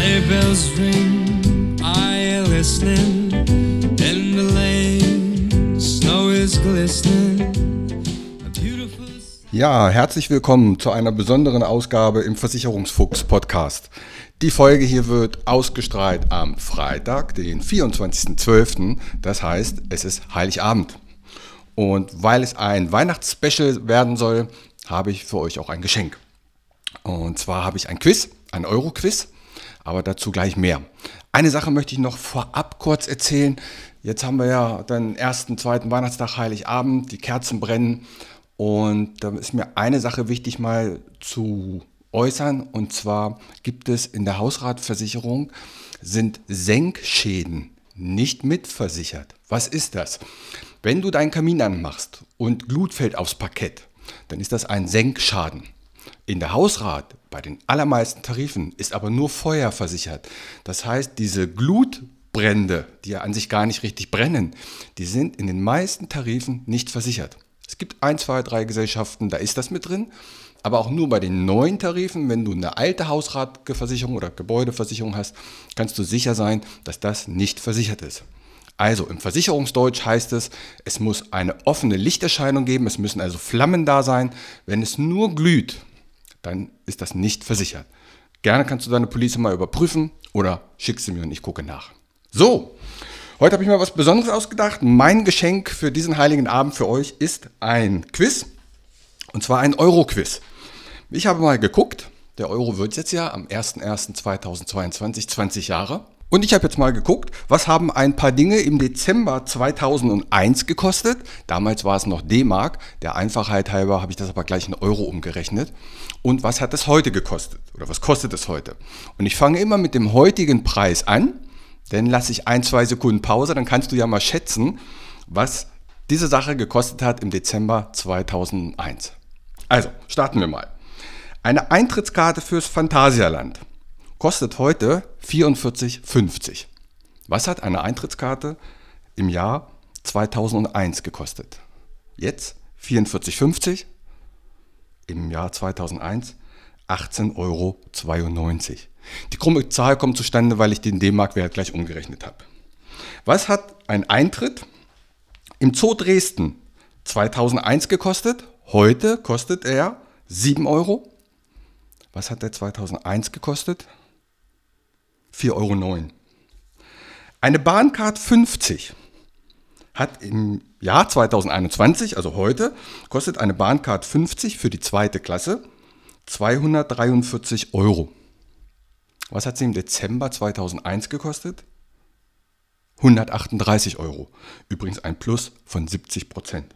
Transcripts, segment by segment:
Sleigh bells ring, you listening? In the lane, snow is glistening. Ja, herzlich willkommen zu einer besonderen Ausgabe im Versicherungsfuchs Podcast. Die Folge hier wird ausgestrahlt am Freitag, den 24.12. Das heißt, es ist Heiligabend. Und weil es ein Weihnachtsspecial werden soll, habe ich für euch auch ein Geschenk. Und zwar habe ich ein Quiz, ein Euro-Quiz, aber dazu gleich mehr. Eine Sache möchte ich noch vorab kurz erzählen. Jetzt haben wir ja den ersten, zweiten Weihnachtstag, Heiligabend, die Kerzen brennen. Und da ist mir eine Sache wichtig mal zu äußern. Und zwar gibt es in der Hausratversicherung sind Senkschäden nicht mitversichert. Was ist das? Wenn du deinen Kamin anmachst und Glut fällt aufs Parkett, dann ist das ein Senkschaden. In der Hausrat, bei den allermeisten Tarifen, ist aber nur Feuer versichert. Das heißt, diese Glutbrände, die ja an sich gar nicht richtig brennen, die sind in den meisten Tarifen nicht versichert. Es gibt ein, zwei, drei Gesellschaften, da ist das mit drin, aber auch nur bei den neuen Tarifen, wenn du eine alte Hausratversicherung oder Gebäudeversicherung hast, kannst du sicher sein, dass das nicht versichert ist. Also im Versicherungsdeutsch heißt es, es muss eine offene Lichterscheinung geben, es müssen also Flammen da sein. Wenn es nur glüht, dann ist das nicht versichert. Gerne kannst du deine Police mal überprüfen oder schickst sie mir und ich gucke nach. So, heute habe ich mir was Besonderes ausgedacht. Mein Geschenk für diesen heiligen Abend für euch ist ein Quiz. Und zwar ein Euro-Quiz. Ich habe mal geguckt, der Euro wird jetzt ja am 01.01.2022 20 Jahre. Und ich habe jetzt mal geguckt, was haben ein paar Dinge im Dezember 2001 gekostet. Damals war es noch D-Mark. Der Einfachheit halber habe ich das aber gleich in Euro umgerechnet. Und was hat es heute gekostet? Oder was kostet es heute? Und ich fange immer mit dem heutigen Preis an. Dann lasse ich ein, zwei Sekunden Pause. Dann kannst du ja mal schätzen, was diese Sache gekostet hat im Dezember 2001. Also, starten wir mal. Eine Eintrittskarte fürs Phantasialand kostet heute 44,50. Was hat eine Eintrittskarte im Jahr 2001 gekostet? Jetzt 44,50, im Jahr 2001 18,92 Euro. Die krumme Zahl kommt zustande, weil ich den D-Mark-Wert gleich umgerechnet habe. Was hat ein Eintritt im Zoo Dresden 2001 gekostet? Heute kostet er 7 Euro. Was hat der 2001 gekostet? 4,09 Euro. Eine Bahncard 50 hat im Jahr 2021, also heute, kostet eine Bahncard 50 für die zweite Klasse 243 Euro. Was hat sie im Dezember 2001 gekostet? 138 Euro. Übrigens ein Plus von 70 Prozent.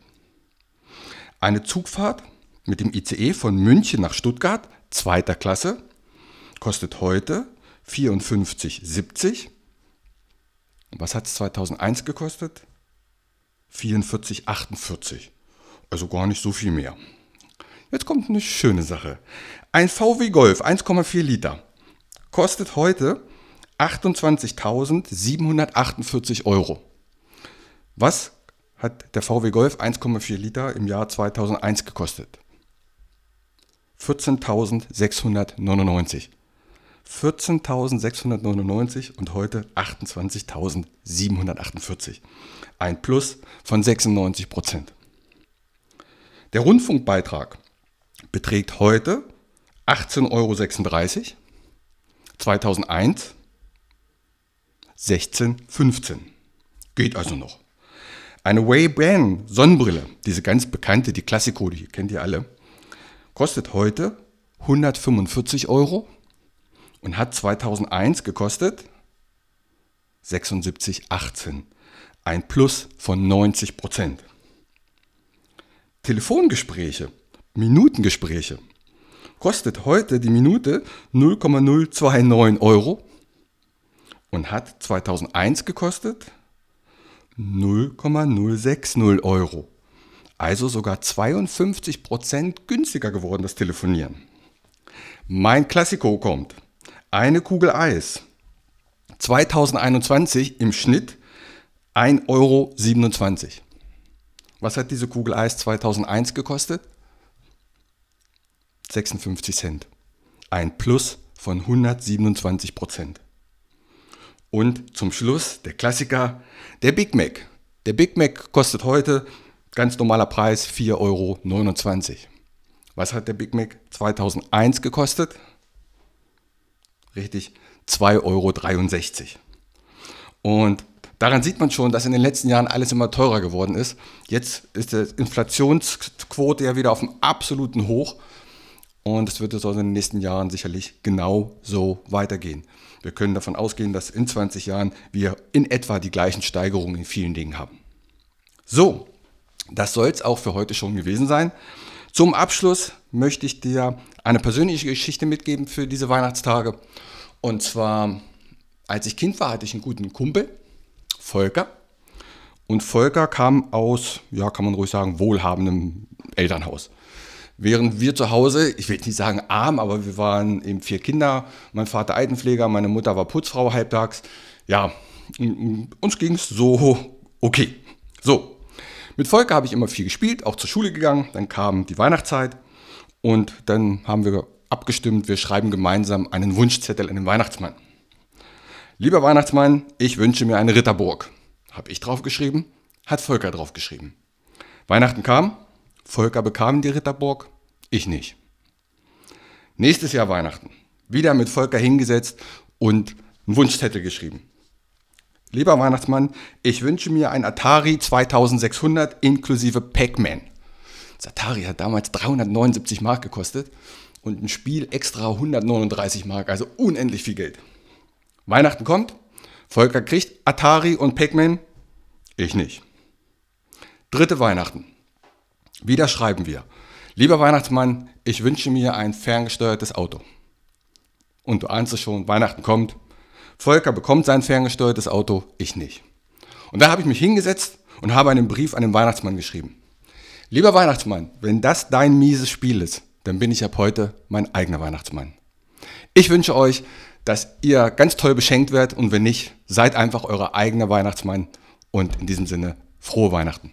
Eine Zugfahrt mit dem ICE von München nach Stuttgart, zweiter Klasse, kostet heute 54,70. Was hat es 2001 gekostet? 44,48. Also gar nicht so viel mehr. Jetzt kommt eine schöne Sache. Ein VW Golf 1,4 Liter kostet heute 28.748 Euro. Was hat der VW Golf 1,4 Liter im Jahr 2001 gekostet? 14.699. 14.699 und heute 28.748. Ein Plus von 96 Prozent. Der Rundfunkbeitrag beträgt heute 18,36 Euro. 2001 16,15. Geht also noch. Eine Ray-Ban Sonnenbrille, diese ganz bekannte, die Klassiko, die kennt ihr alle, kostet heute 145 Euro und hat 2001 gekostet 76,18. Ein Plus von 90 Prozent. Telefongespräche, Minutengespräche, kostet heute die Minute 0,029 Euro und hat 2001 gekostet 0,060 Euro. Also sogar 52 Prozent günstiger geworden, das Telefonieren. Mein Klassiko kommt. Eine Kugel Eis. 2021 im Schnitt 1,27 Euro. Was hat diese Kugel Eis 2001 gekostet? 56 Cent. Ein Plus von 127 Prozent. Und zum Schluss der Klassiker, der Big Mac. Der Big Mac kostet heute ganz normaler Preis 4,29 Euro. Was hat der Big Mac 2001 gekostet? Richtig, 2,63 Euro. Und daran sieht man schon, dass in den letzten Jahren alles immer teurer geworden ist. Jetzt ist die Inflationsquote ja wieder auf dem absoluten Hoch. Und es wird es also in den nächsten Jahren sicherlich genau so weitergehen. Wir können davon ausgehen, dass in 20 Jahren wir in etwa die gleichen Steigerungen in vielen Dingen haben. So, das soll es auch für heute schon gewesen sein. Zum Abschluss möchte ich dir eine persönliche Geschichte mitgeben für diese Weihnachtstage. Und zwar, als ich Kind war, hatte ich einen guten Kumpel, Volker. Und Volker kam aus, ja, kann man ruhig sagen, wohlhabendem Elternhaus. Während wir zu Hause, ich will nicht sagen arm, aber wir waren eben vier Kinder, mein Vater Altenpfleger, meine Mutter war Putzfrau halbtags. Ja, uns ging es so okay. So, mit Volker habe ich immer viel gespielt, auch zur Schule gegangen. Dann kam die Weihnachtszeit und dann haben wir abgestimmt, wir schreiben gemeinsam einen Wunschzettel an den Weihnachtsmann. Lieber Weihnachtsmann, ich wünsche mir eine Ritterburg. Habe ich draufgeschrieben, hat Volker draufgeschrieben. Weihnachten kam, Volker bekam die Ritterburg, ich nicht. Nächstes Jahr Weihnachten. Wieder mit Volker hingesetzt und einen Wunschzettel geschrieben. Lieber Weihnachtsmann, ich wünsche mir ein Atari 2600 inklusive Pac-Man. Das Atari hat damals 379 Mark gekostet und ein Spiel extra 139 Mark, also unendlich viel Geld. Weihnachten kommt, Volker kriegt Atari und Pac-Man, ich nicht. Dritte Weihnachten. Wieder schreiben wir. Lieber Weihnachtsmann, ich wünsche mir ein ferngesteuertes Auto. Und du ahnst es schon, Weihnachten kommt. Volker bekommt sein ferngesteuertes Auto, ich nicht. Und da habe ich mich hingesetzt und habe einen Brief an den Weihnachtsmann geschrieben. Lieber Weihnachtsmann, wenn das dein mieses Spiel ist, dann bin ich ab heute mein eigener Weihnachtsmann. Ich wünsche euch, dass ihr ganz toll beschenkt werdet und wenn nicht, seid einfach euer eigener Weihnachtsmann und in diesem Sinne frohe Weihnachten.